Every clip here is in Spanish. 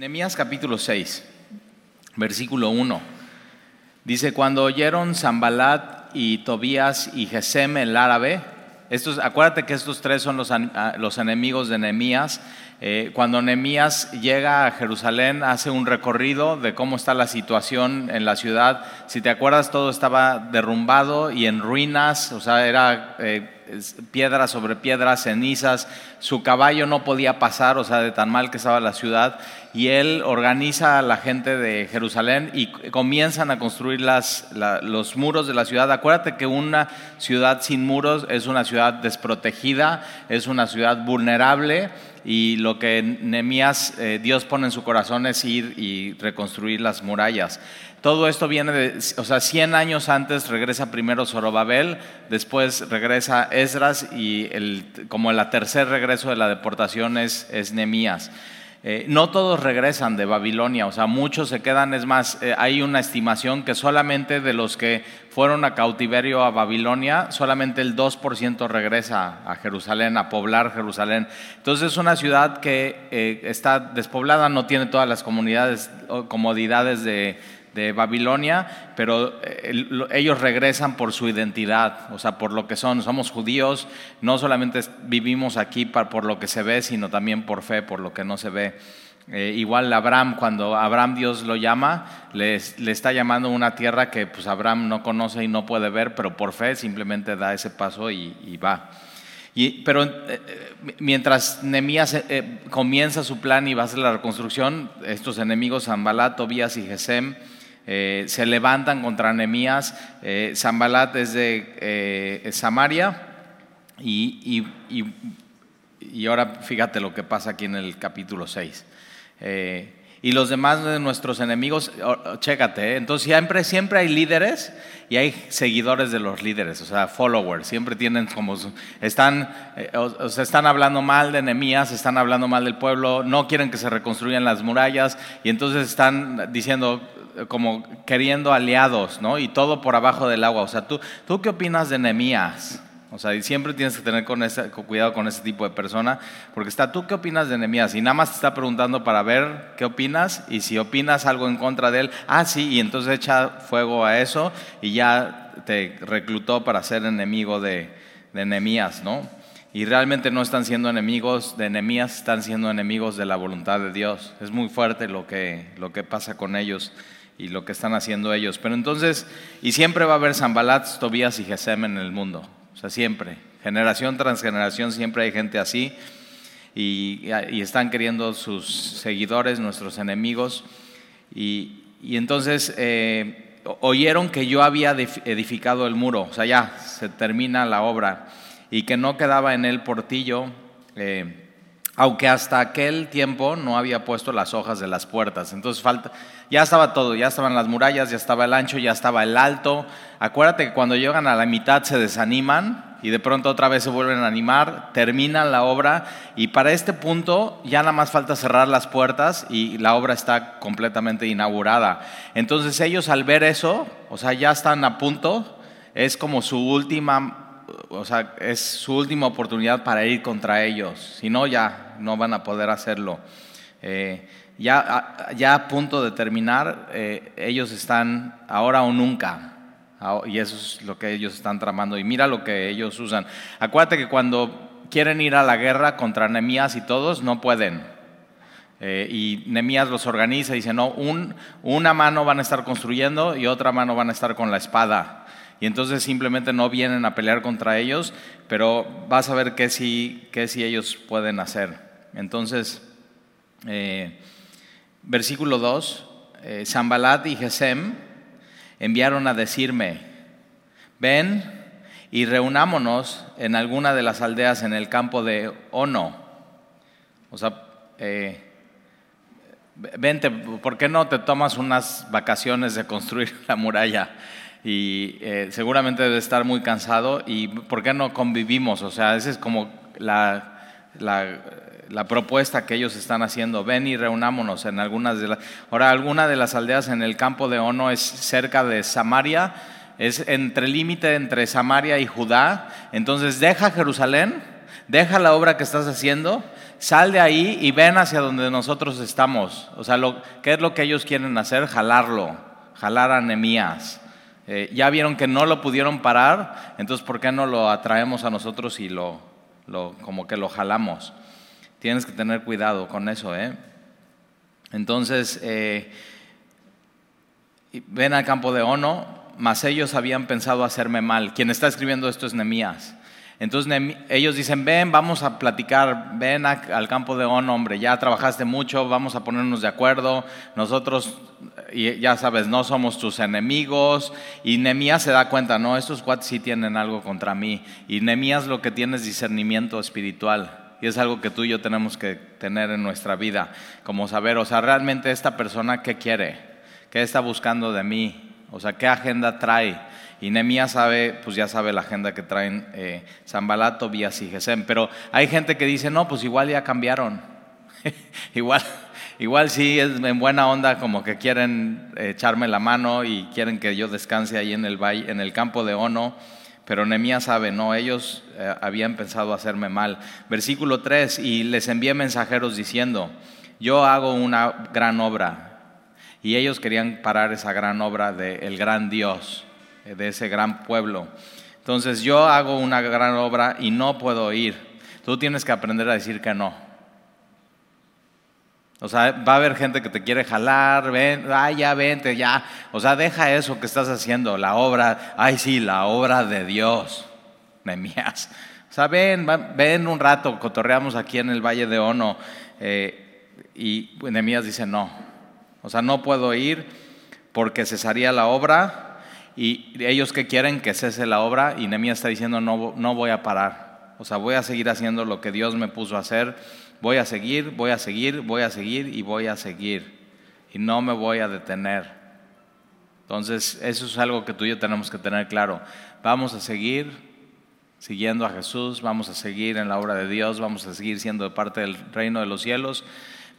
Nehemías capítulo 6, versículo 1. Dice, cuando oyeron Zambalat y Tobías y Gesem el árabe, estos, acuérdate que estos tres son los, los enemigos de Nehemías. Eh, cuando Nehemías llega a Jerusalén, hace un recorrido de cómo está la situación en la ciudad. Si te acuerdas, todo estaba derrumbado y en ruinas, o sea, era... Eh, piedra sobre piedra, cenizas, su caballo no podía pasar, o sea, de tan mal que estaba la ciudad, y él organiza a la gente de Jerusalén y comienzan a construir las, los muros de la ciudad. Acuérdate que una ciudad sin muros es una ciudad desprotegida, es una ciudad vulnerable y lo que Nehemías, eh, Dios pone en su corazón es ir y reconstruir las murallas. Todo esto viene de, o sea, 100 años antes regresa primero Zorobabel, después regresa Esdras y el, como el tercer regreso de la deportación es, Nehemías. Eh, no todos regresan de Babilonia, o sea, muchos se quedan, es más, eh, hay una estimación que solamente de los que fueron a cautiverio a Babilonia, solamente el 2% regresa a Jerusalén, a poblar Jerusalén. Entonces es una ciudad que eh, está despoblada, no tiene todas las comunidades, comodidades de de Babilonia, pero eh, ellos regresan por su identidad, o sea, por lo que son. Somos judíos, no solamente vivimos aquí por lo que se ve, sino también por fe, por lo que no se ve. Eh, igual Abraham, cuando Abraham Dios lo llama, le, está llamando una tierra que pues Abraham no conoce y no puede ver, pero por fe simplemente da ese paso y, va. Y, pero eh, mientras Nemías comienza su plan y va a hacer la reconstrucción, estos enemigos, Zambalat, Tobías y Gesem, eh, se levantan contra Nehemías. Eh, Zambalat es de eh, Samaria y, y, ahora fíjate lo que pasa aquí en el capítulo 6. y los demás de nuestros enemigos, chécate, entonces siempre, siempre hay líderes y hay seguidores de los líderes, o sea, followers, siempre tienen como, están, o, están hablando mal de Nehemías, están hablando mal del pueblo, no quieren que se reconstruyan las murallas y entonces están diciendo, como queriendo aliados, ¿no? Y todo por abajo del agua. O sea, ¿tú, ¿tú qué opinas de Nehemías? O sea, siempre tienes que tener cuidado con ese tipo de persona, porque está, ¿tú qué opinas de Nehemías? Y nada más te está preguntando para ver qué opinas, y si opinas algo en contra de él, ah, sí, y entonces echa fuego a eso, y ya te reclutó para ser enemigo de, de ¿no? Y realmente no están siendo enemigos de Nehemías, están siendo enemigos de la voluntad de Dios. Es muy fuerte lo que, lo que pasa con ellos y lo que están haciendo ellos. Pero entonces, y siempre va a haber Zambalat, Tobías y Gesem en el mundo. O sea, siempre. Generación tras generación siempre hay gente así. Y, están queriendo sus seguidores, nuestros enemigos. Y, entonces eh, oyeron que yo había edificado el muro. O sea, ya se termina la obra. Y que no quedaba en él portillo. Eh, aunque hasta aquel tiempo no había puesto las hojas de las puertas. Entonces falta, ya estaba todo, ya estaban las murallas, ya estaba el ancho, ya estaba el alto. Acuérdate que cuando llegan a la mitad se desaniman y de pronto otra vez se vuelven a animar, terminan la obra y para este punto ya nada más falta cerrar las puertas y la obra está completamente inaugurada. Entonces ellos al ver eso, o sea, ya están a punto, es como su última o sea, es su última oportunidad para ir contra ellos. Si no, ya no van a poder hacerlo. Eh, ya, ya a punto de terminar, eh, ellos están ahora o nunca. Y eso es lo que ellos están tramando. Y mira lo que ellos usan. Acuérdate que cuando quieren ir a la guerra contra Nemías y todos, no pueden. Eh, y Nemías los organiza y dice, no, un, una mano van a estar construyendo y otra mano van a estar con la espada y entonces simplemente no vienen a pelear contra ellos, pero vas a ver qué sí, qué ellos pueden hacer. Entonces, eh, versículo 2, eh, y Gesem enviaron a decirme, ven y reunámonos en alguna de las aldeas en el campo de Ono. O sea, eh, vente, ¿por qué no te tomas unas vacaciones de construir la muralla? Y eh, seguramente debe estar muy cansado y ¿por qué no convivimos? O sea, esa es como la, la, propuesta que ellos están haciendo. Ven y reunámonos en algunas de las... Ahora, alguna de las aldeas en el campo de Ono es cerca de Samaria, es entre límite entre Samaria y Judá, entonces deja Jerusalén, deja la obra que estás haciendo, sal de ahí y ven hacia donde nosotros estamos. O sea, lo, ¿qué es lo que ellos quieren hacer? Jalarlo, jalar a Nemías. Eh, ya vieron que no lo pudieron parar, entonces ¿por qué no lo atraemos a nosotros y lo, como que lo jalamos? Tienes que tener cuidado con eso, ¿eh? Entonces, eh, ven al campo de Ono, mas ellos habían pensado hacerme mal. Quien está escribiendo esto es Nemías. Entonces ellos dicen, ven, vamos a platicar, ven al campo de Ono, hombre, ya trabajaste mucho, vamos a ponernos de acuerdo, nosotros, ya sabes, no somos tus enemigos. Y Nemías se da cuenta, no, estos cuates sí tienen algo contra mí. Y Nemías lo que tiene es discernimiento espiritual. Y es algo que tú y yo tenemos que tener en nuestra vida, como saber, o sea, realmente esta persona, ¿qué quiere? ¿Qué está buscando de mí? O sea, ¿qué agenda trae? Y Nemías sabe, pues ya sabe la agenda que traen eh, Zambalat, Tobías y Gesem. Pero hay gente que dice, no, pues igual ya cambiaron. igual, igual sí es en buena onda, como que quieren echarme la mano y quieren que yo descanse ahí en el, valle, en el campo de Ono. Pero Nemías sabe, no, ellos eh, habían pensado hacerme mal. Versículo 3, y les envié mensajeros diciendo, yo hago una gran obra. Y ellos querían parar esa gran obra del gran Dios. Eh, de ese gran pueblo. Entonces yo hago una gran obra y no puedo ir. Tú tienes que aprender a decir que no. O sea, va a haber gente que te quiere jalar, ven, ay, ya vente, ya. O sea, deja eso que estás haciendo, la obra, ay, sí, la obra de Dios, Nemías. O sea, ven, ven un rato, cotorreamos aquí en el Valle de Ono. Eh, y Nemías dice, no. O sea, no puedo ir porque cesaría la obra y ellos que quieren que cese la obra y Nehemías está diciendo no, no voy a parar. O sea, voy a seguir haciendo lo que Dios me puso a hacer. Voy a seguir, voy a seguir, voy a seguir y voy a seguir. Y no me voy a detener. Entonces, eso es algo que tú y yo tenemos que tener claro. Vamos a seguir siguiendo a Jesús, vamos a seguir en la obra de Dios, vamos a seguir siendo parte del reino de los cielos.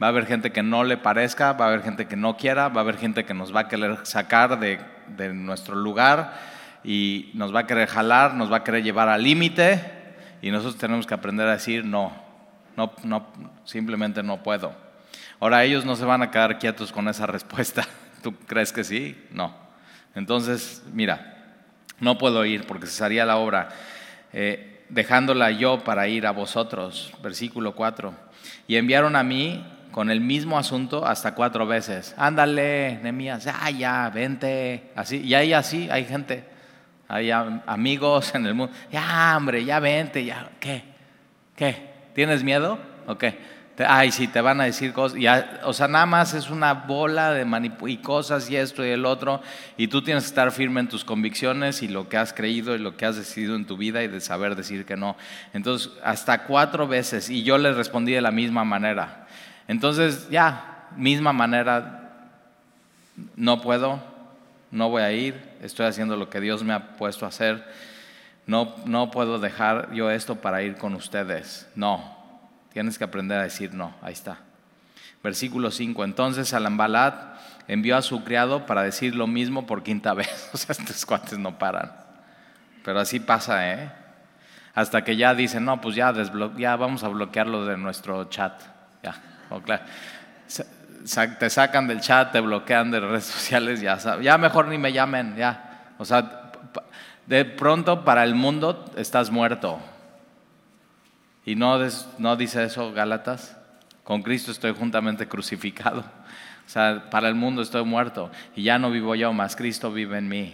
Va a haber gente que no le parezca, va a haber gente que no quiera, va a haber gente que nos va a querer sacar de de nuestro lugar y nos va a querer jalar, nos va a querer llevar al límite y nosotros tenemos que aprender a decir no, no, no, simplemente no puedo. Ahora ellos no se van a quedar quietos con esa respuesta. ¿Tú crees que sí? No. Entonces, mira, no puedo ir porque cesaría la obra, eh, dejándola yo para ir a vosotros. Versículo 4. Y enviaron a mí con el mismo asunto hasta cuatro veces. Ándale, Nemías, ya, ya, vente. Así, y ahí así hay gente, hay amigos en el mundo. Ya, hombre, ya vente, ya. ¿Qué? ¿Qué? ¿Tienes miedo? ¿O qué? Ay, sí, te van a decir cosas. O sea, nada más es una bola de y cosas y esto y el otro. Y tú tienes que estar firme en tus convicciones y lo que has creído y lo que has decidido en tu vida y de saber decir que no. Entonces, hasta cuatro veces. Y yo les respondí de la misma manera. Entonces, ya, misma manera, no puedo, no voy a ir, estoy haciendo lo que Dios me ha puesto a hacer. No, no puedo dejar yo esto para ir con ustedes. No, tienes que aprender a decir no. Ahí está. Versículo 5. Entonces Alambalat envió a su criado para decir lo mismo por quinta vez. O sea, estos cuates no paran. Pero así pasa, ¿eh? Hasta que ya dicen, no, pues ya, ya vamos a bloquearlo de nuestro chat. Ya te sacan del chat, te bloquean de redes sociales, ya, ya mejor ni me llamen, ya. O sea, de pronto para el mundo estás muerto. ¿Y no, no dice eso Gálatas? Con Cristo estoy juntamente crucificado. O sea, para el mundo estoy muerto y ya no vivo yo, más Cristo vive en mí.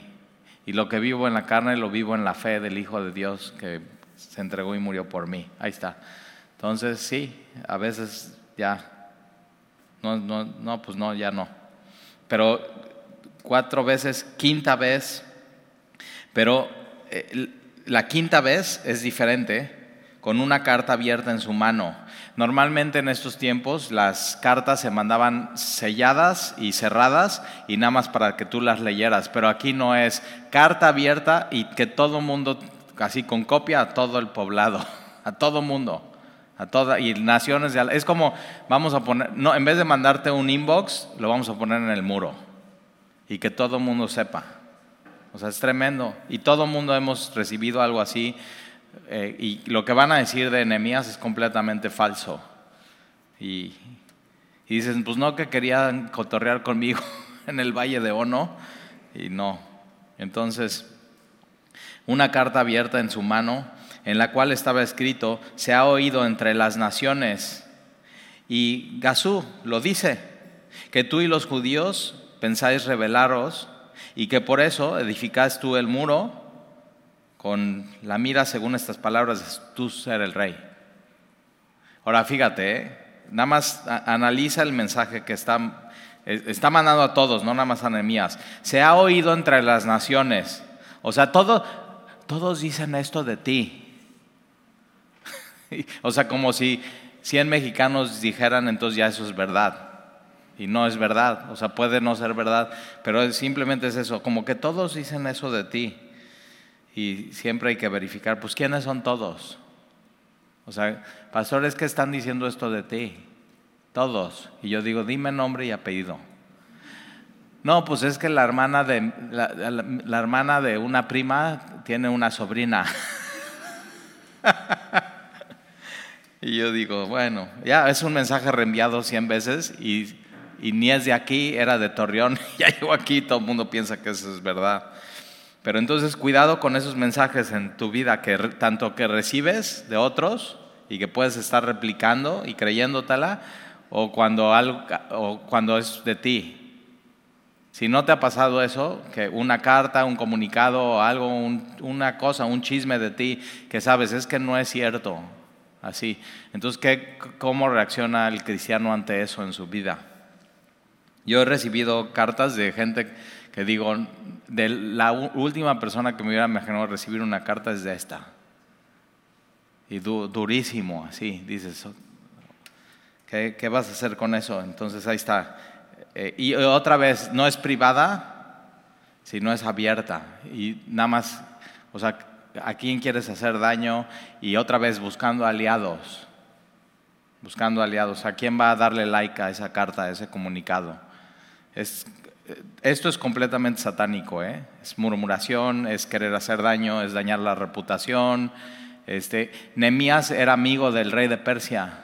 Y lo que vivo en la carne lo vivo en la fe del Hijo de Dios que se entregó y murió por mí. Ahí está. Entonces, sí, a veces ya. No, no, no, pues no, ya no. Pero cuatro veces, quinta vez, pero eh, la quinta vez es diferente, con una carta abierta en su mano. Normalmente en estos tiempos las cartas se mandaban selladas y cerradas y nada más para que tú las leyeras, pero aquí no es carta abierta y que todo mundo, así con copia a todo el poblado, a todo mundo a todas y naciones de, es como vamos a poner no en vez de mandarte un inbox lo vamos a poner en el muro y que todo el mundo sepa o sea es tremendo y todo el mundo hemos recibido algo así eh, y lo que van a decir de Nehemías es completamente falso. Y, y dicen, pues no que querían cotorrear conmigo en el valle de Ono, y no. Entonces, una carta abierta en su mano, en la cual estaba escrito, se ha oído entre las naciones. Y Gazú lo dice, que tú y los judíos pensáis rebelaros y que por eso edificas tú el muro con la mira, según estas palabras, tú ser el rey. Ahora fíjate, ¿eh? nada más analiza el mensaje que está, está mandando a todos, no nada más a Nehemías. Se ha oído entre las naciones. O sea, todo, todos dicen esto de ti. o sea, como si 100 mexicanos dijeran, entonces ya eso es verdad. Y no es verdad, o sea, puede no ser verdad, pero simplemente es eso, como que todos dicen eso de ti. Y siempre hay que verificar, pues, ¿quiénes son todos? O sea, pastores que están diciendo esto de ti, todos. Y yo digo, dime nombre y apellido. No, pues es que la hermana de, la, hermana de una prima tiene una sobrina. y yo digo, bueno, ya es un mensaje reenviado cien veces y, y, ni es de aquí, era de Torreón, ya llegó aquí, todo el mundo piensa que eso es verdad. Pero entonces cuidado con esos mensajes en tu vida, que tanto que recibes de otros y que puedes estar replicando y creyéndotela, o cuando, algo, o cuando es de ti, si no te ha pasado eso, que una carta, un comunicado, algo, una cosa, un chisme de ti, que sabes, es que no es cierto, así. Entonces, ¿qué, ¿cómo reacciona el cristiano ante eso en su vida? Yo he recibido cartas de gente que digo, de la última persona que me hubiera imaginado recibir una carta es de esta. Y durísimo, así, dices, ¿qué, ¿qué vas a hacer con eso? Entonces ahí está eh, y otra vez, no es privada, sino es abierta. Y nada más, o sea, ¿a quién quieres hacer daño? Y otra vez buscando aliados. Buscando aliados. ¿A quién va a darle like a esa carta, a ese comunicado? Es, esto es completamente satánico, ¿eh? Es murmuración, es querer hacer daño, es dañar la reputación. Este, Nemías era amigo del rey de Persia.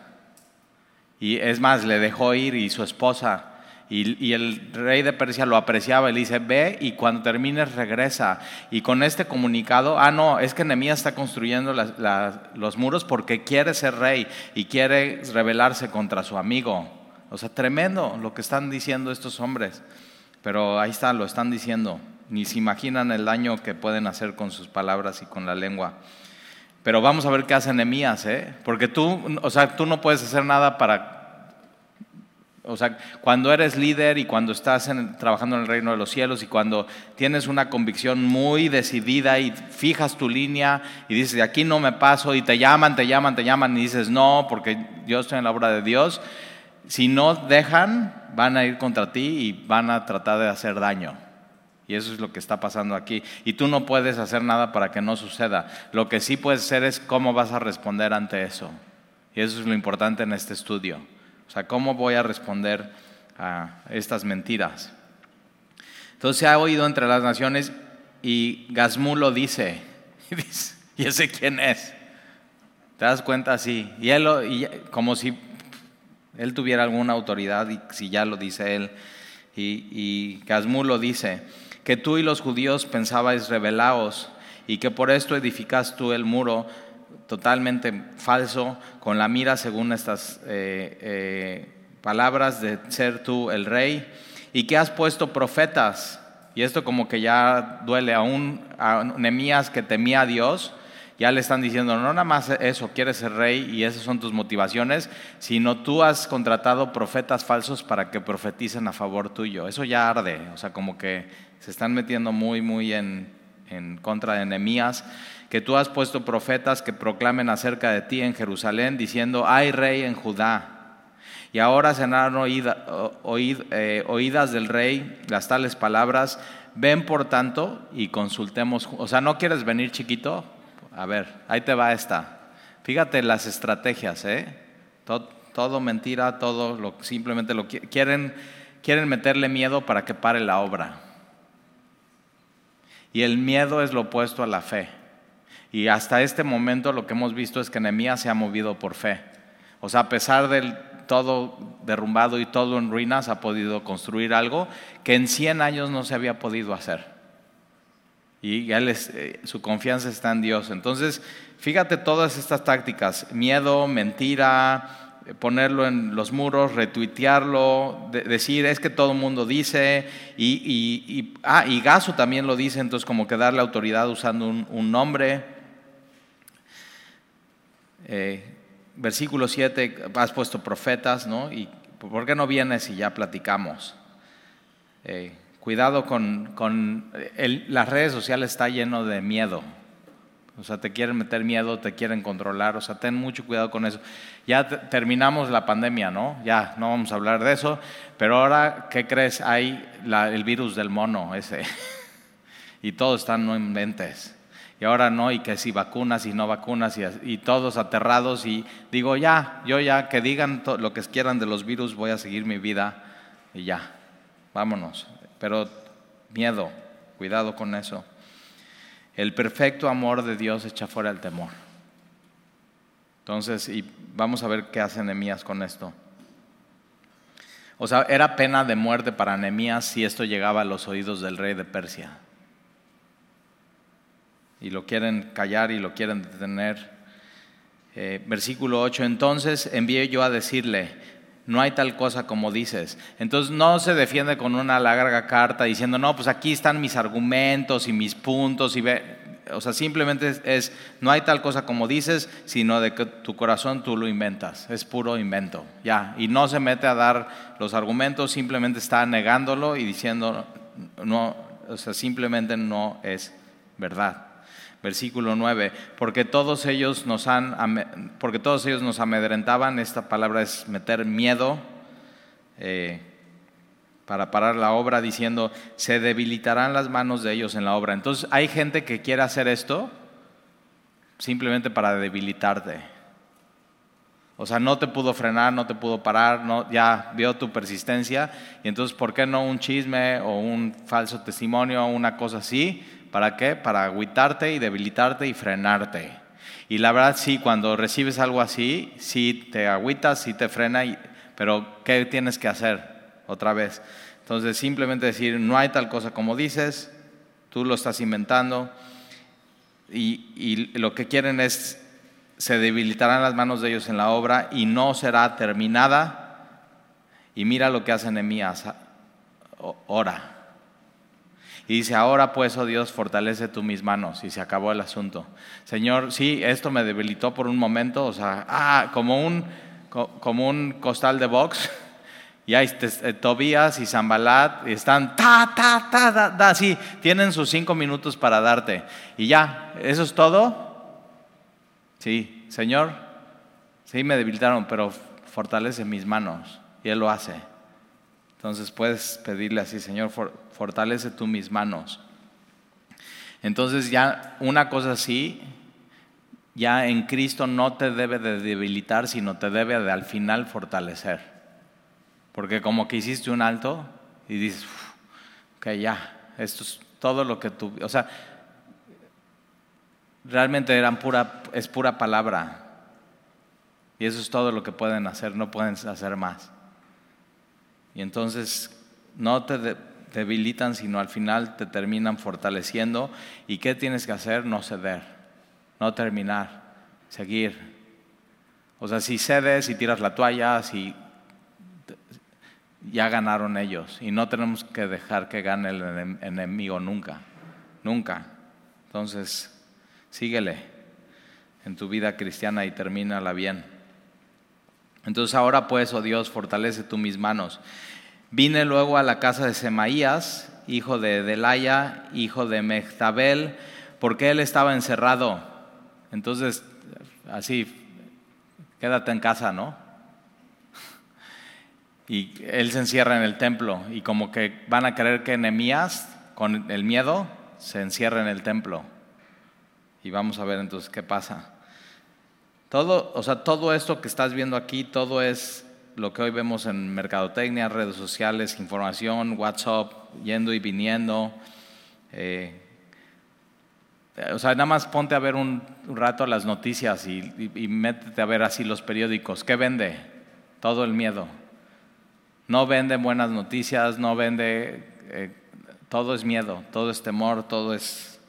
Y es más, le dejó ir y su esposa y, el rey de Persia lo apreciaba y le dice, ve y cuando termines regresa. Y con este comunicado, ah, no, es que Nehemías está construyendo los muros porque quiere ser rey y quiere rebelarse contra su amigo. O sea, tremendo lo que están diciendo estos hombres. Pero ahí está, lo están diciendo. Ni se imaginan el daño que pueden hacer con sus palabras y con la lengua. Pero vamos a ver qué hace Nehemías, ¿eh? Porque tú, o sea, tú no puedes hacer nada para o sea, cuando eres líder y cuando estás trabajando en el reino de los cielos y cuando tienes una convicción muy decidida y fijas tu línea y dices, aquí no me paso y te llaman, te llaman, te llaman y dices, no, porque yo estoy en la obra de Dios, si no dejan, van a ir contra ti y van a tratar de hacer daño. Y eso es lo que está pasando aquí. Y tú no puedes hacer nada para que no suceda. Lo que sí puedes hacer es cómo vas a responder ante eso. Y eso es lo importante en este estudio. Sea, ¿cómo voy a responder a estas mentiras? Entonces se ha oído entre las naciones y Gazmú lo dice. Y ese quién es. ¿Te das cuenta? Sí. Y él, como si él tuviera alguna autoridad y si ya lo dice él. Y, y Gazmú lo dice, que tú y los judíos pensabais rebelaos y que por esto edificas tú el muro totalmente falso, con la mira según estas eh, eh, palabras de ser tú el rey, y que has puesto profetas, y esto como que ya duele aún a Nemías que temía a Dios, ya le están diciendo, no nada más eso, quieres ser rey y esas son tus motivaciones, sino tú has contratado profetas falsos para que profeticen a favor tuyo. Eso ya arde, o sea, como que se están metiendo muy, muy en, en contra de Nemías que tú has puesto profetas que proclamen acerca de ti en Jerusalén, diciendo, hay rey en Judá. Y ahora se han oído, eh, oídas del rey las tales palabras, ven por tanto y consultemos. O sea, ¿no quieres venir chiquito? A ver, ahí te va esta. Fíjate las estrategias, ¿eh? Todo, mentira, todo lo, simplemente lo quieren, quieren meterle miedo para que pare la obra. Y el miedo es lo opuesto a la fe. Y hasta este momento lo que hemos visto es que Nehemías se ha movido por fe. O sea, a pesar del todo derrumbado y todo en ruinas, ha podido construir algo que en 100 años no se había podido hacer. Y él eh, su confianza está en Dios. Entonces, fíjate todas estas tácticas, miedo, mentira, ponerlo en los muros, retuitearlo, decir es que todo el mundo dice, y, y, ah, y Gaso también lo dice, entonces como que darle autoridad usando un, nombre. Eh, versículo 7, has puesto profetas, ¿no? ¿Y por qué no vienes y ya platicamos? Eh, cuidado con, con las redes sociales está lleno de miedo. O sea, te quieren meter miedo, te quieren controlar, o sea, ten mucho cuidado con eso. Ya terminamos la pandemia, ¿no? Ya, no vamos a hablar de eso, pero ahora, ¿qué crees? Hay el virus del mono ese, y todos están no inventes y ahora no, y que si vacunas y no vacunas, y, todos aterrados, y digo, ya, yo ya, que digan lo que quieran de los virus, voy a seguir mi vida, y ya, vámonos. Pero miedo, cuidado con eso. El perfecto amor de Dios echa fuera el temor. Entonces, y vamos a ver qué hace Nehemías con esto. O sea, era pena de muerte para Nehemías si esto llegaba a los oídos del rey de Persia y lo quieren callar y lo quieren detener. Eh, versículo 8, entonces envié yo a decirle, no hay tal cosa como dices. Entonces no se defiende con una larga carta diciendo, no, pues aquí están mis argumentos y mis puntos. Y ve. O sea, simplemente es, no hay tal cosa como dices, sino de que tu corazón tú lo inventas. Es puro invento, ya. Y no se mete a dar los argumentos, simplemente está negándolo y diciendo, no, o sea, simplemente no es verdad versículo 9, porque todos ellos nos han, porque todos ellos nos amedrentaban, esta palabra es meter miedo eh, para parar la obra, diciendo, se debilitarán las manos de ellos en la obra. Entonces hay gente que quiere hacer esto simplemente para debilitarte. O sea, no te pudo frenar, no te pudo parar, no, ya vio tu persistencia. Y entonces, ¿por qué no un chisme o un falso testimonio o una cosa así? ¿Para qué? Para agüitarte y debilitarte y frenarte. Y la verdad sí, cuando recibes algo así, sí te agüitas, sí te frena, pero ¿qué tienes que hacer? Otra vez. Entonces simplemente decir, no hay tal cosa como dices, tú lo estás inventando y, y lo que quieren es, se debilitarán las manos de ellos en la obra y no será terminada. Y mira lo que hace Nehemías, ora. Y dice, ahora pues, oh Dios, fortalece tú mis manos. Y se acabó el asunto. Señor, sí, esto me debilitó por un momento, o sea, ah, como un, como un costal de box. Y ahí eh, Tobías y Zambalat están ta, ta, ta, ta, ta, sí, tienen sus cinco minutos para darte. Y ya, ¿eso es todo? Sí, Señor, sí me debilitaron, pero fortalece mis manos. Y Él lo hace. Entonces puedes pedirle así, Señor, fortalece tú mis manos. Entonces ya una cosa así, ya en Cristo no te debe de debilitar, sino te debe de al final fortalecer. Porque como que hiciste un alto y dices, que ya, esto es todo lo que tú, o sea, realmente eran pura, es pura palabra. Y eso es todo lo que pueden hacer, no pueden hacer más. Y entonces no te debilitan, sino al final te terminan fortaleciendo. ¿Y qué tienes que hacer? No ceder, no terminar, seguir. O sea, si cedes, y tiras la toalla, si ya ganaron ellos y no tenemos que dejar que gane el enemigo nunca, nunca. Entonces, síguele en tu vida cristiana y termínala bien. Entonces ahora pues, oh Dios, fortalece tú mis manos. Vine luego a la casa de Semaías, hijo de Delaya, hijo de Mechtabel, porque él estaba encerrado. Entonces, así, quédate en casa, ¿no? Y él se encierra en el templo y como que van a creer que Nehemías, con el miedo, se encierra en el templo. Y vamos a ver entonces qué pasa. Todo, o sea, todo esto que estás viendo aquí, todo es lo que hoy vemos en mercadotecnia, redes sociales, información, WhatsApp, yendo y viniendo. Eh, O sea, nada más ponte a ver un, rato las noticias y, métete a ver así los periódicos. ¿Qué vende? Todo el miedo. No vende buenas noticias, no vende... Eh, todo es miedo, todo es temor, todo es...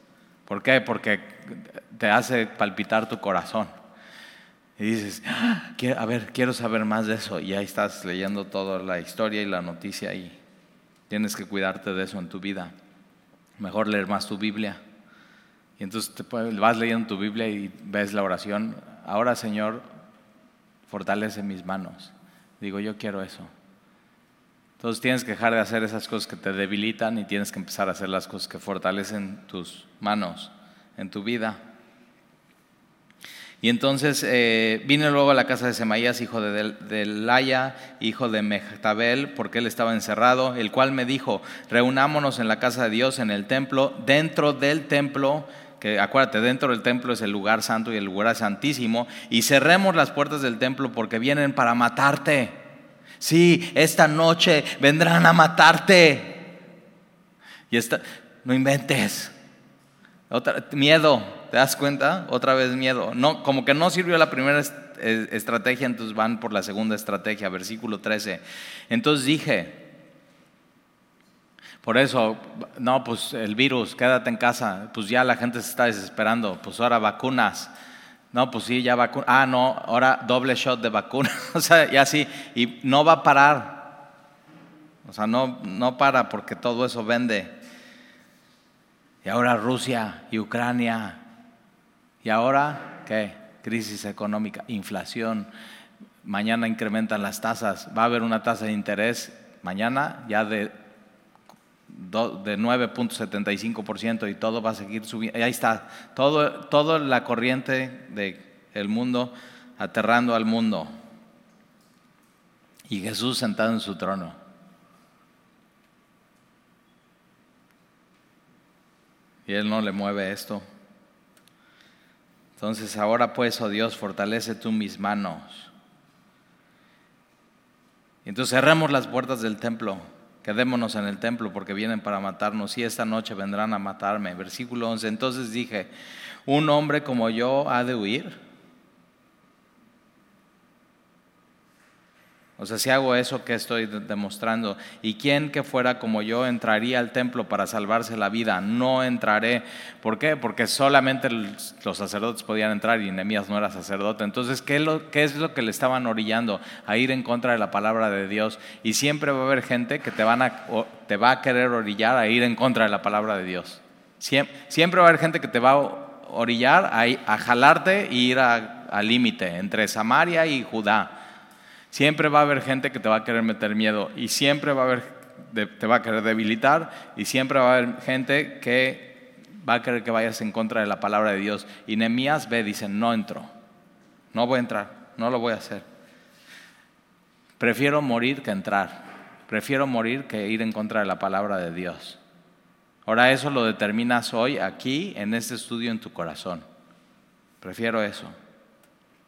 ¿Por qué? Porque te hace palpitar tu corazón. Y dices, ah, a ver, quiero saber más de eso. Y ahí estás leyendo toda la historia y la noticia y tienes que cuidarte de eso en tu vida. Mejor leer más tu Biblia. Y entonces te vas leyendo tu Biblia y ves la oración. Ahora, Señor, fortalece mis manos. Digo, yo quiero eso. Entonces tienes que dejar de hacer esas cosas que te debilitan y tienes que empezar a hacer las cosas que fortalecen tus manos en tu vida. Y entonces eh, vine luego a la casa de Semaías, hijo de, Laya, hijo de Mejtabel, porque él estaba encerrado, el cual me dijo, reunámonos en la casa de Dios, en el templo, dentro del templo, que acuérdate, dentro del templo es el lugar santo y el lugar santísimo, y cerremos las puertas del templo porque vienen para matarte. Sí, esta noche vendrán a matarte. Y esta, no inventes. Miedo, ¿te das cuenta? Otra vez miedo. No, como que no sirvió la primera estrategia, entonces van por la segunda estrategia, versículo 13. Entonces dije, por eso, no, pues el virus, quédate en casa, pues ya la gente se está desesperando, pues ahora vacunas. No, pues sí, ya vacunas. Ah, no, ahora doble shot de vacuna. o sea, ya sí, y no va a parar. O sea, no, no para porque todo eso vende. Y ahora Rusia y Ucrania. Y ahora, ¿qué? Crisis económica, inflación. Mañana incrementan las tasas. Va a haber una tasa de interés mañana ya de, de 9.75% y todo va a seguir subiendo. Ahí está, todo, toda la corriente del mundo aterrando al mundo. Y Jesús sentado en su trono. y Él no le mueve esto. Entonces ahora pues, oh Dios, fortalece tú mis manos. Y entonces cerremos las puertas del templo, quedémonos en el templo porque vienen para matarnos y esta noche vendrán a matarme. Versículo 11, entonces dije, un hombre como yo ha de huir. O sea, si hago eso, ¿qué estoy demostrando? ¿Y quién que fuera como yo entraría al templo para salvarse la vida? No entraré. ¿Por qué? Porque solamente los sacerdotes podían entrar y Nehemías no era sacerdote. Entonces, ¿qué, es lo que le estaban orillando? A ir en contra de la palabra de Dios. Y siempre va a haber gente que te, van a, va a querer orillar a ir en contra de la palabra de Dios. Siempre, va a haber gente que te va a orillar a, a jalarte e ir al límite entre Samaria y Judá. Siempre va a haber gente que te va a querer meter miedo y siempre va a haber, te va a querer debilitar y siempre va a haber gente que va a querer que vayas en contra de la palabra de Dios. Y Nehemías ve, dice, no entro, no voy a entrar, no lo voy a hacer. Prefiero morir que entrar, prefiero morir que ir en contra de la palabra de Dios. Ahora eso lo determinas hoy aquí en este estudio en tu corazón. Prefiero eso,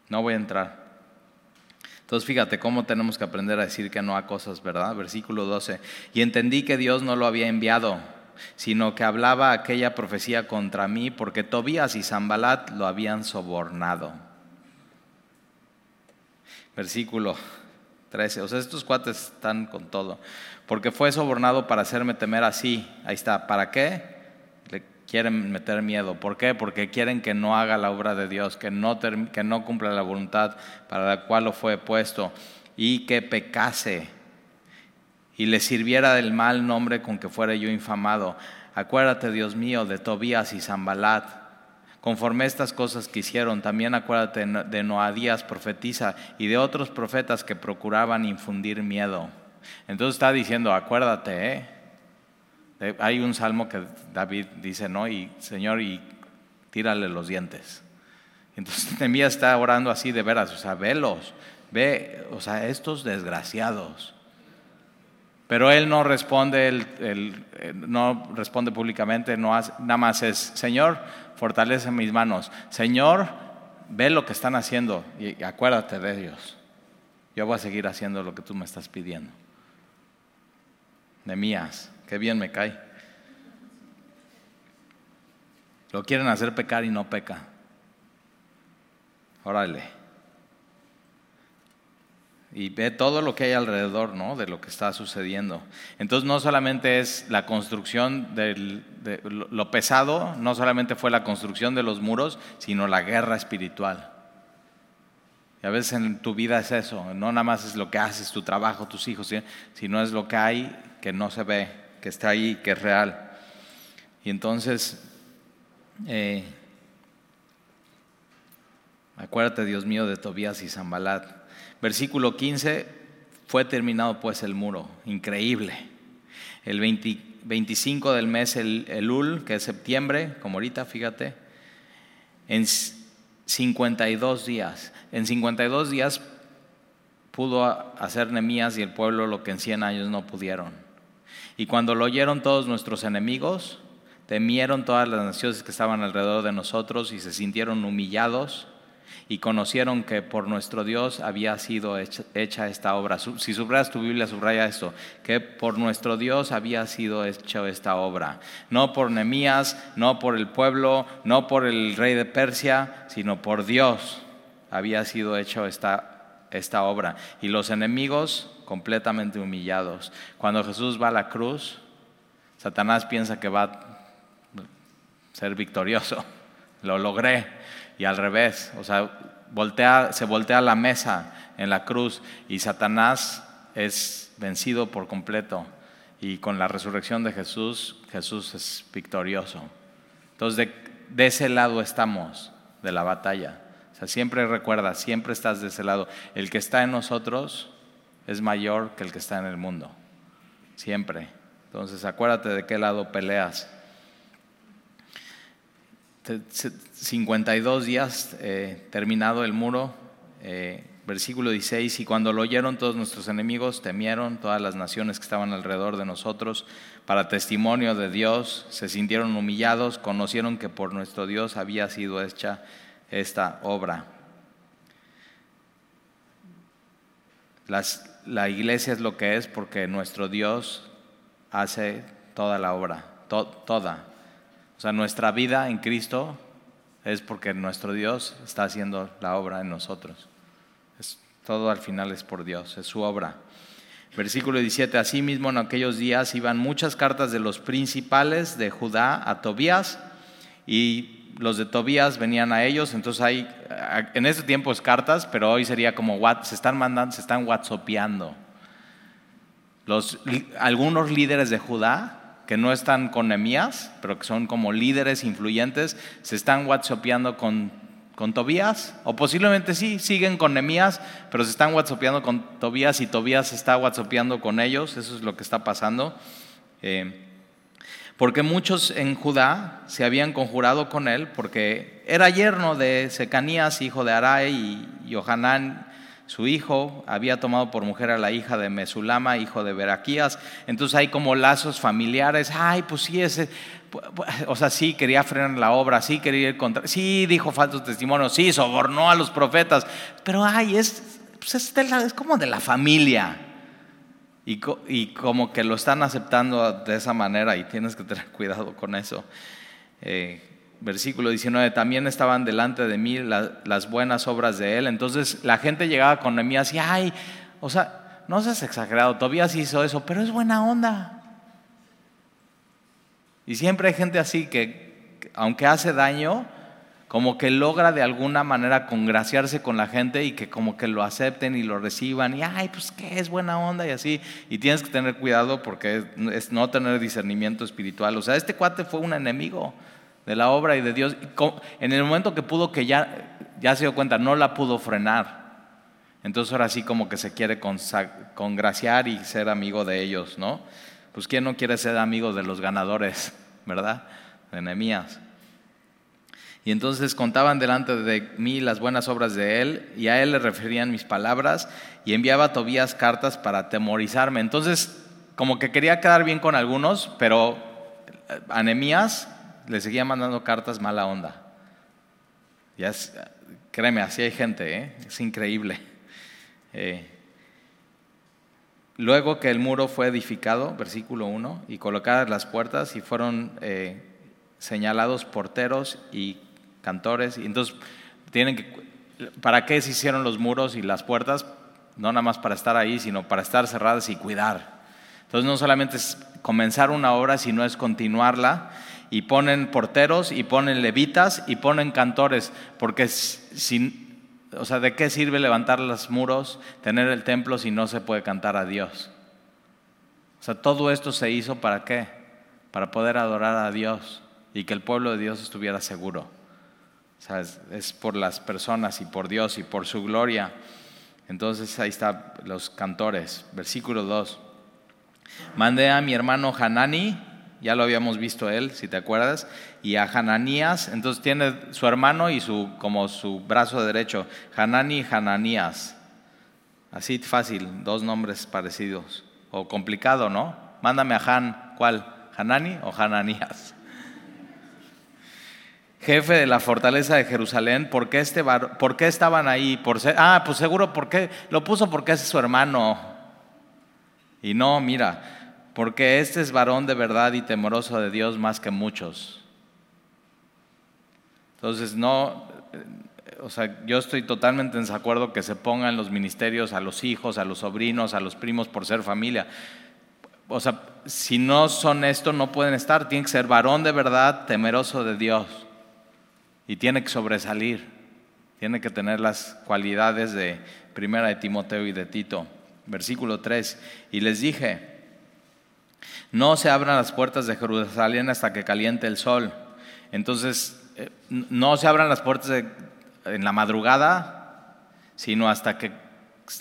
no voy a entrar. Entonces fíjate cómo tenemos que aprender a decir que no a cosas, ¿verdad? Versículo 12. Y entendí que Dios no lo había enviado, sino que hablaba aquella profecía contra mí porque Tobías y Zambalat lo habían sobornado. Versículo 13. O sea, estos cuates están con todo. Porque fue sobornado para hacerme temer así. Ahí está. ¿Para qué? Quieren meter miedo. ¿Por qué? Porque quieren que no haga la obra de Dios, que no, que no cumpla la voluntad para la cual lo fue puesto y que pecase y le sirviera del mal nombre con que fuera yo infamado. Acuérdate, Dios mío, de Tobías y Zambalat. Conforme estas cosas que hicieron, también acuérdate de Noadías profetiza y de otros profetas que procuraban infundir miedo. Entonces está diciendo, acuérdate, ¿eh? Eh, hay un salmo que David dice, ¿no? Y Señor, y tírale los dientes. Entonces Nehemías está orando así de veras, o sea, velos, ve, o sea, estos desgraciados. Pero él no responde, él, eh, no responde públicamente, no nada más es, Señor, fortalece mis manos. Señor, ve lo que están haciendo y acuérdate de ellos. Yo voy a seguir haciendo lo que tú me estás pidiendo. Nehemías Qué bien me cae. Lo quieren hacer pecar y no peca. Órale. Y ve todo lo que hay alrededor, ¿no? De lo que está sucediendo. Entonces no solamente es la construcción de lo pesado, no solamente fue la construcción de los muros, sino la guerra espiritual. Y a veces en tu vida es eso, no nada más es lo que haces, tu trabajo, tus hijos, sino es lo que hay que no se ve, que está ahí, que es real. Y entonces, eh, acuérdate, Dios mío, de Tobías y Zambalat. Versículo 15, fue terminado pues el muro, increíble. El 25 del mes, el, el Ul, que es septiembre, como ahorita, fíjate, en 52 días. En 52 días pudo hacer Nemías y el pueblo lo que en 100 años no pudieron. Y cuando lo oyeron todos nuestros enemigos, temieron todas las naciones que estaban alrededor de nosotros y se sintieron humillados y conocieron que por nuestro Dios había sido hecha, esta obra. Si subrayas tu Biblia, subraya esto, que por nuestro Dios había sido hecha esta obra. No por Nemías, no por el pueblo, no por el rey de Persia, sino por Dios había sido hecha esta, esta obra. Y los enemigos completamente humillados. Cuando Jesús va a la cruz, Satanás piensa que va a ser victorioso. Lo logré y al revés, o sea, voltea, se voltea la mesa en la cruz y Satanás es vencido por completo y con la resurrección de Jesús, Jesús es victorioso. Entonces, de, ese lado estamos de la batalla. O sea, siempre recuerda, siempre estás de ese lado. El que está en nosotros es mayor que el que está en el mundo. Siempre. Entonces, acuérdate de qué lado peleas. 52 días eh, terminado el muro, eh, versículo 16, y cuando lo oyeron todos nuestros enemigos, temieron todas las naciones que estaban alrededor de nosotros, para testimonio de Dios, se sintieron humillados, conocieron que por nuestro Dios había sido hecha esta obra. La iglesia es lo que es porque nuestro Dios hace toda la obra, toda. O sea, nuestra vida en Cristo es porque nuestro Dios está haciendo la obra en nosotros. Todo al final es por Dios, es su obra. Versículo 17, asimismo en aquellos días iban muchas cartas de los principales de Judá a Tobías y los de Tobías venían a ellos, entonces hay, en este tiempo es cartas, pero hoy sería como, se están mandando, se están whatsappeando. Los, algunos líderes de Judá que no están con Nemías, pero que son como líderes influyentes, se están whatsappeando con, con Tobías, o posiblemente sí, siguen con Nemías, pero se están whatsappeando con Tobías y Tobías está whatsappeando con ellos, eso es lo que está pasando. Eh, porque muchos en Judá se habían conjurado con él, porque era yerno de Secanías, hijo de Arai, y Johanán, su hijo había tomado por mujer a la hija de Mesulama, hijo de Beraquías. Entonces hay como lazos familiares. Ay, pues sí, ese. O sea, sí quería frenar la obra, sí quería ir contra. Sí, dijo falsos testimonios, sí, sobornó a los profetas. Pero ay, es, pues es, es como de la familia. Y, como que lo están aceptando de esa manera y tienes que tener cuidado con eso. Eh, versículo 19, también estaban delante de mí las buenas obras de él. Entonces la gente llegaba con Nehemías y, ay, o sea, no seas exagerado, Tobías hizo eso, pero es buena onda. Y siempre hay gente así que, aunque hace daño, como que logra de alguna manera congraciarse con la gente y que como que lo acepten y lo reciban y, ay, pues qué es buena onda y así. Y tienes que tener cuidado porque es no tener discernimiento espiritual. O sea, este cuate fue un enemigo de la obra y de Dios. En el momento que pudo, que ya, ya se dio cuenta, no la pudo frenar. Entonces ahora sí como que se quiere congraciar y ser amigo de ellos, ¿no? Pues ¿quién no quiere ser amigo de los ganadores, verdad? De Nehemías. Y entonces contaban delante de mí las buenas obras de él, y a él le referían mis palabras, y enviaba a Tobías cartas para atemorizarme. Entonces, como que quería quedar bien con algunos, pero a Nehemías le seguía mandando cartas mala onda. Ya créeme, así hay gente, ¿eh? es increíble. Eh, luego que el muro fue edificado, versículo 1, y colocadas las puertas y fueron, eh, señalados porteros y cantores. Y entonces tienen que, ¿para qué se hicieron los muros y las puertas? No nada más para estar ahí, sino para estar cerradas y cuidar. Entonces no solamente es comenzar una obra, sino es continuarla. Y ponen porteros y ponen levitas y ponen cantores, porque sin, o sea, ¿de qué sirve levantar los muros, tener el templo si no se puede cantar a Dios? O sea, todo esto se hizo para qué? Para poder adorar a Dios y que el pueblo de Dios estuviera seguro. Sea, es, por las personas y por Dios y por su gloria. Entonces ahí están los cantores. Versículo 2. Mandé a mi hermano Hanani, ya lo habíamos visto él, si te acuerdas, y a Hananías, entonces tiene su hermano y su, como su brazo derecho, Hanani y Hananías. Así fácil, dos nombres parecidos. O complicado, ¿no? Mándame a Han, ¿cuál? ¿Hanani o Hananías? Jefe de la fortaleza de Jerusalén, ¿por qué, este por qué estaban ahí? Por ah, pues seguro, ¿por qué? Lo puso porque es su hermano. Y no, mira, porque este es varón de verdad y temoroso de Dios más que muchos. Entonces, no, o sea, yo estoy totalmente en desacuerdo que se pongan los ministerios a los hijos, a los sobrinos, a los primos por ser familia. O sea, si no son esto, no pueden estar. Tiene que ser varón de verdad, temeroso de Dios. Y tiene que sobresalir. Tiene que tener las cualidades de Primera de Timoteo y de Tito. Versículo 3. Y les dije, no se abran las puertas de Jerusalén hasta que caliente el sol. Entonces, eh, no se abran las puertas en la madrugada, sino hasta que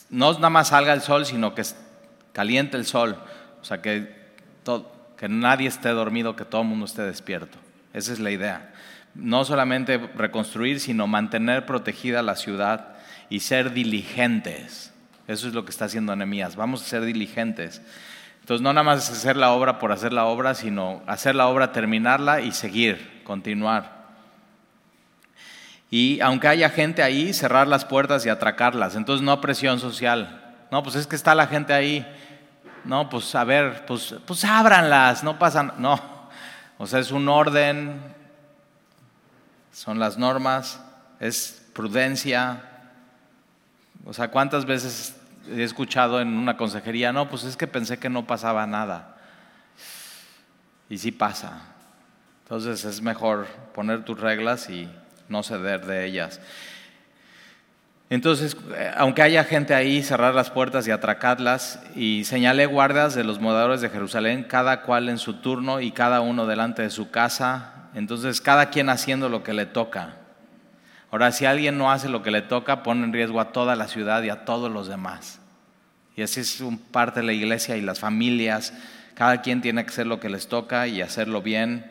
no nada más salga el sol, sino que caliente el sol. O sea, que, que nadie esté dormido, que todo el mundo esté despierto. Esa es la idea no solamente reconstruir, sino mantener protegida la ciudad y ser diligentes. Eso es lo que está haciendo Anemías. Vamos a ser diligentes. Entonces, no nada más hacer la obra por hacer la obra, sino hacer la obra, terminarla y seguir, continuar. Y aunque haya gente ahí, cerrar las puertas y atracarlas. Entonces, no presión social. No, pues es que está la gente ahí. No, pues a ver, pues, pues ábranlas, no pasan. No, o sea, es un orden, son las normas, es prudencia. O sea, ¿cuántas veces he escuchado en una consejería, no, pues es que pensé que no pasaba nada. Y sí pasa. Entonces es mejor poner tus reglas y no ceder de ellas. Entonces, aunque haya gente ahí, cerrar las puertas y atracarlas, y señalé guardas de los moradores de Jerusalén, cada cual en su turno y cada uno delante de su casa, entonces, cada quien haciendo lo que le toca. Ahora, si alguien no hace lo que le toca, pone en riesgo a toda la ciudad y a todos los demás. Y así es un parte de la iglesia y las familias. Cada quien tiene que hacer lo que les toca y hacerlo bien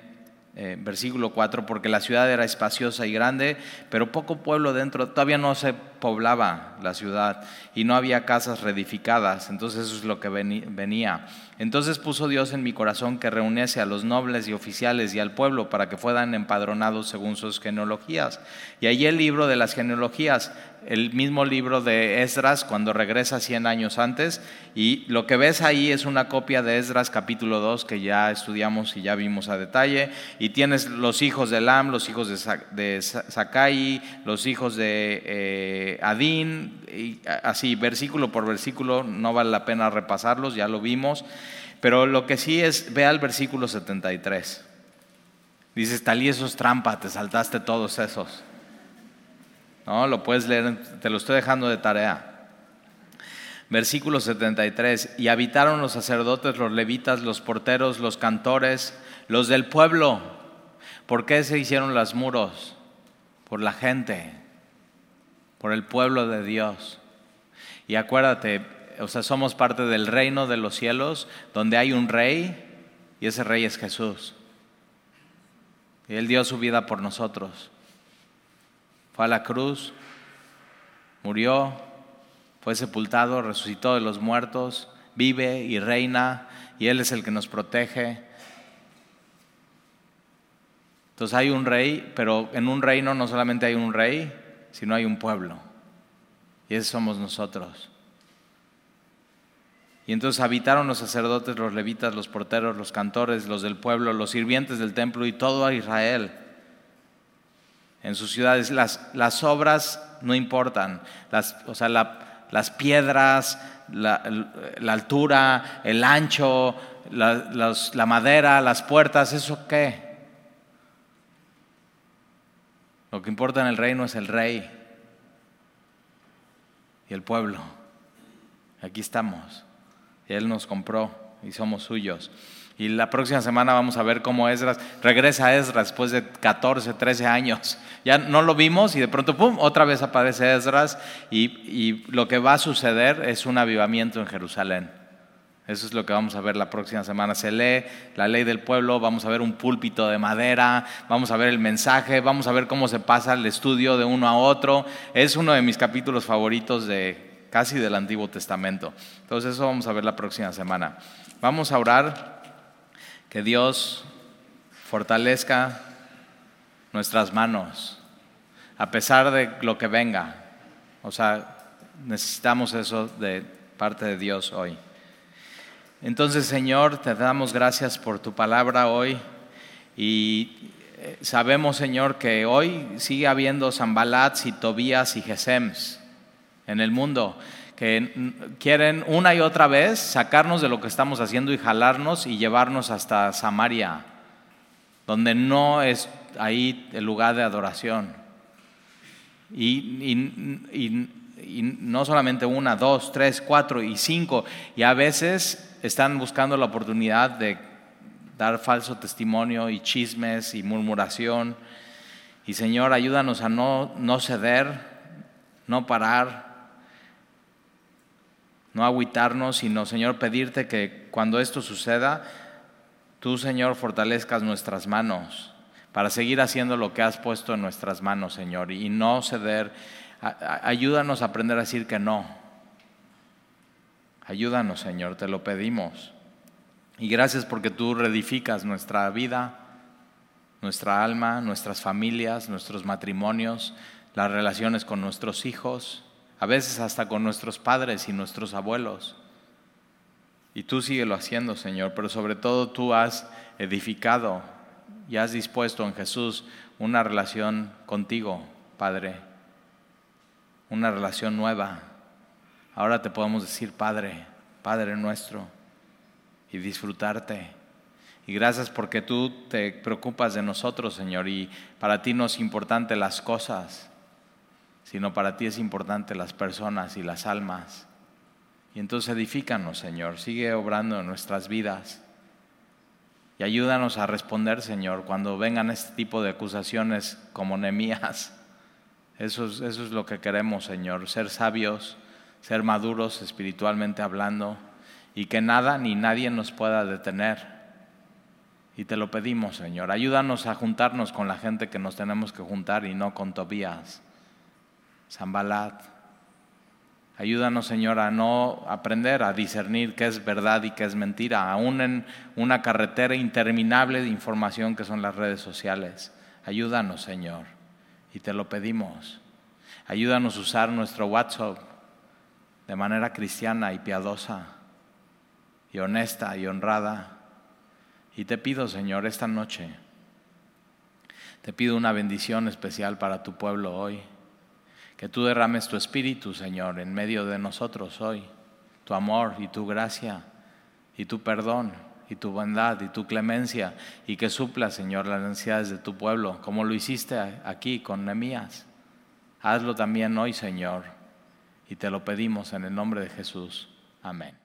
eh, versículo 4, porque la ciudad era espaciosa y grande, pero poco pueblo dentro, todavía no se poblaba la ciudad y no había casas reedificadas, entonces eso es lo que venía. Entonces puso Dios en mi corazón que reuniese a los nobles y oficiales y al pueblo para que fueran empadronados según sus genealogías. Y allí el libro de las genealogías, el mismo libro de Esdras cuando regresa 100 años antes, y lo que ves ahí es una copia de Esdras capítulo 2 que ya estudiamos y ya vimos a detalle, y tienes los hijos de Lam, los hijos de Sakai, los hijos de eh, Adín, y así versículo por versículo, no vale la pena repasarlos, ya lo vimos, pero lo que sí es, ve al versículo 73. Dices, tal y esos trampa, te saltaste todos esos. No, lo puedes leer, te lo estoy dejando de tarea. Versículo 73, y habitaron los sacerdotes, los levitas, los porteros, los cantores, los del pueblo. ¿Por qué se hicieron los muros? Por la gente, por el pueblo de Dios. Y acuérdate, o sea, somos parte del reino de los cielos, donde hay un rey, y ese rey es Jesús. Él dio su vida por nosotros. Fue a la cruz, murió, fue sepultado, resucitó de los muertos, vive y reina, y Él es el que nos protege. Entonces hay un rey, pero en un reino no solamente hay un rey, sino hay un pueblo. Y ese somos nosotros. Y entonces habitaron los sacerdotes, los levitas, los porteros, los cantores, los del pueblo, los sirvientes del templo y todo Israel. En sus ciudades las, las obras no importan, las, o sea, las piedras, la, altura, el ancho, la, la madera, las puertas, ¿eso qué? Lo que importa en el reino es el rey y el pueblo. Aquí estamos. Él nos compró y somos suyos. Y la próxima semana vamos a ver cómo Esdras, regresa Esdras después de 14, 13 años. Ya no lo vimos y de pronto, ¡pum!, otra vez aparece Esdras y lo que va a suceder es un avivamiento en Jerusalén. Eso es lo que vamos a ver la próxima semana. Se lee la ley del pueblo, vamos a ver un púlpito de madera, vamos a ver el mensaje, vamos a ver cómo se pasa el estudio de uno a otro. Es uno de mis capítulos favoritos de casi del Antiguo Testamento. Entonces eso vamos a ver la próxima semana. Vamos a orar que Dios fortalezca nuestras manos a pesar de lo que venga. O sea, necesitamos eso de parte de Dios hoy. Entonces, Señor, te damos gracias por tu palabra hoy y eh, sabemos, Señor, que hoy sigue habiendo Zambalats y Tobías y Gesems en el mundo que quieren una y otra vez sacarnos de lo que estamos haciendo y jalarnos y llevarnos hasta Samaria, donde no es ahí el lugar de adoración. Y, no solamente una, dos, tres, cuatro y cinco, y a veces están buscando la oportunidad de dar falso testimonio y chismes y murmuración. Y Señor, ayúdanos a no, no ceder, no parar, no agüitarnos, sino, Señor, pedirte que cuando esto suceda, tú, Señor, fortalezcas nuestras manos para seguir haciendo lo que has puesto en nuestras manos, Señor, y no ceder. Ayúdanos a aprender a decir que no. Ayúdanos, Señor, te lo pedimos. Y gracias porque tú reedificas nuestra vida, nuestra alma, nuestras familias, nuestros matrimonios, las relaciones con nuestros hijos a veces hasta con nuestros padres y nuestros abuelos. Y tú síguelo haciendo, Señor, pero sobre todo tú has edificado y has dispuesto en Jesús una relación contigo, Padre, una relación nueva. Ahora te podemos decir, Padre, Padre nuestro, y disfrutarte. Y gracias porque tú te preocupas de nosotros, Señor, y para ti no es importante las cosas sino para ti es importante las personas y las almas. Y entonces edifícanos, Señor, sigue obrando en nuestras vidas. Y ayúdanos a responder, Señor, cuando vengan este tipo de acusaciones como Nemías. Eso es, eso es lo que queremos, Señor, ser sabios, ser maduros espiritualmente hablando y que nada ni nadie nos pueda detener. Y te lo pedimos, Señor. Ayúdanos a juntarnos con la gente que nos tenemos que juntar y no con Tobías. Zambalat. Ayúdanos, Señor, a no aprender a discernir qué es verdad y qué es mentira, aún en una carretera interminable de información que son las redes sociales. Ayúdanos, Señor, y te lo pedimos. Ayúdanos a usar nuestro WhatsApp de manera cristiana y piadosa, y honesta y honrada. Y te pido, Señor, esta noche, te pido una bendición especial para tu pueblo hoy. Que tú derrames tu espíritu, Señor, en medio de nosotros hoy, tu amor y tu gracia y tu perdón y tu bondad y tu clemencia y que supla, Señor, las necesidades de tu pueblo, como lo hiciste aquí con Nemías. Hazlo también hoy, Señor, y te lo pedimos en el nombre de Jesús. Amén.